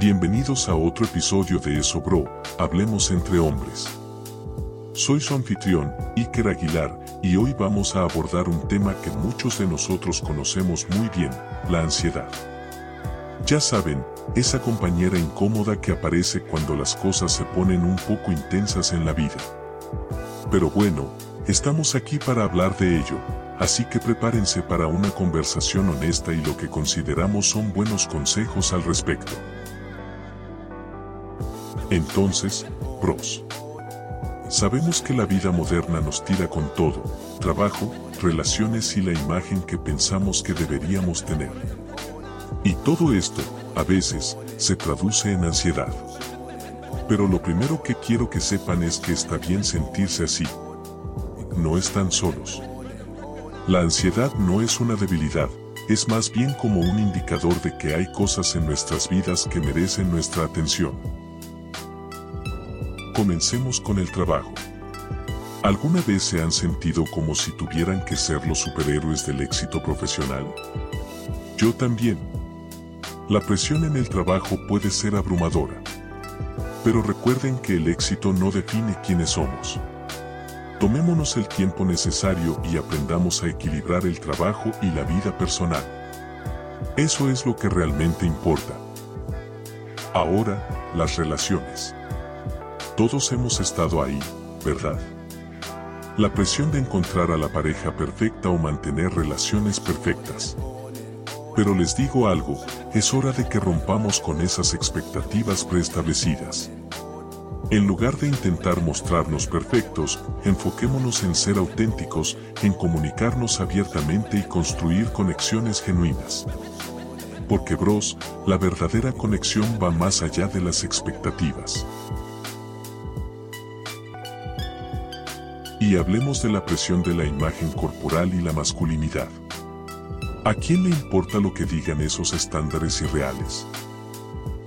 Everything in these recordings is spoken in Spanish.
Bienvenidos a otro episodio de Eso Bro, Hablemos entre hombres. Soy su anfitrión, Iker Aguilar, y hoy vamos a abordar un tema que muchos de nosotros conocemos muy bien, la ansiedad. Ya saben, esa compañera incómoda que aparece cuando las cosas se ponen un poco intensas en la vida. Pero bueno, estamos aquí para hablar de ello, así que prepárense para una conversación honesta y lo que consideramos son buenos consejos al respecto. Entonces, pros. Sabemos que la vida moderna nos tira con todo, trabajo, relaciones y la imagen que pensamos que deberíamos tener. Y todo esto, a veces, se traduce en ansiedad. Pero lo primero que quiero que sepan es que está bien sentirse así. No están solos. La ansiedad no es una debilidad, es más bien como un indicador de que hay cosas en nuestras vidas que merecen nuestra atención. Comencemos con el trabajo. ¿Alguna vez se han sentido como si tuvieran que ser los superhéroes del éxito profesional? Yo también. La presión en el trabajo puede ser abrumadora. Pero recuerden que el éxito no define quiénes somos. Tomémonos el tiempo necesario y aprendamos a equilibrar el trabajo y la vida personal. Eso es lo que realmente importa. Ahora, las relaciones. Todos hemos estado ahí, ¿verdad? La presión de encontrar a la pareja perfecta o mantener relaciones perfectas. Pero les digo algo, es hora de que rompamos con esas expectativas preestablecidas. En lugar de intentar mostrarnos perfectos, enfoquémonos en ser auténticos, en comunicarnos abiertamente y construir conexiones genuinas. Porque bros, la verdadera conexión va más allá de las expectativas. Y hablemos de la presión de la imagen corporal y la masculinidad. ¿A quién le importa lo que digan esos estándares irreales?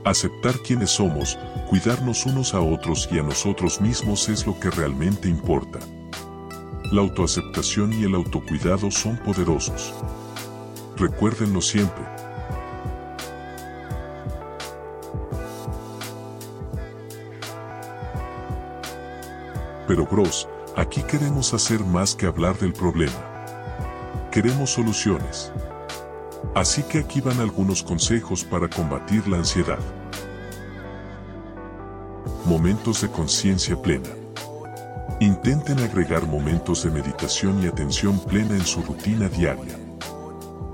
Aceptar quienes somos, cuidarnos unos a otros y a nosotros mismos es lo que realmente importa. La autoaceptación y el autocuidado son poderosos. Recuérdenlo siempre. Pero bros, aquí queremos hacer más que hablar del problema. Queremos soluciones. Así que aquí van algunos consejos para combatir la ansiedad. Momentos de conciencia plena. Intenten agregar momentos de meditación y atención plena en su rutina diaria.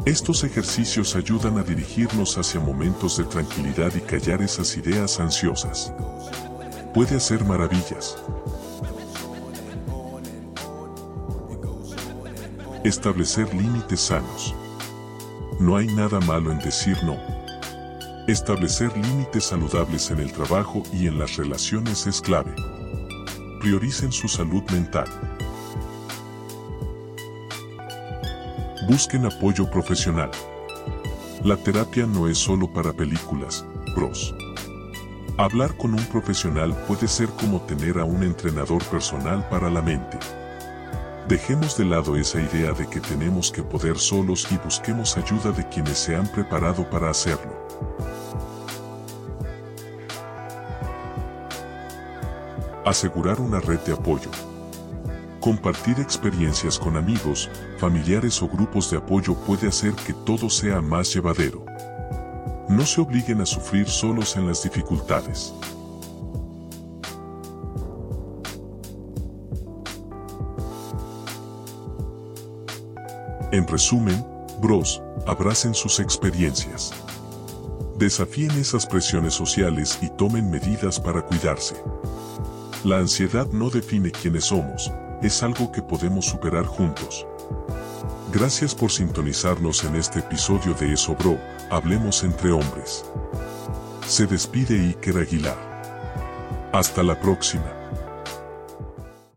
Estos ejercicios ayudan a dirigirnos hacia momentos de tranquilidad y callar esas ideas ansiosas. Puede hacer maravillas. Establecer límites sanos. No hay nada malo en decir no. Establecer límites saludables en el trabajo y en las relaciones es clave. Prioricen su salud mental. Busquen apoyo profesional. La terapia no es solo para películas, pros. Hablar con un profesional puede ser como tener a un entrenador personal para la mente. Dejemos de lado esa idea de que tenemos que poder solos y busquemos ayuda de quienes se han preparado para hacerlo. Asegurar una red de apoyo. Compartir experiencias con amigos, familiares o grupos de apoyo puede hacer que todo sea más llevadero. No se obliguen a sufrir solos en las dificultades. En resumen, bros, abracen sus experiencias. Desafíen esas presiones sociales y tomen medidas para cuidarse. La ansiedad no define quiénes somos, es algo que podemos superar juntos. Gracias por sintonizarnos en este episodio de Eso Bro, Hablemos entre hombres. Se despide Iker Aguilar. Hasta la próxima.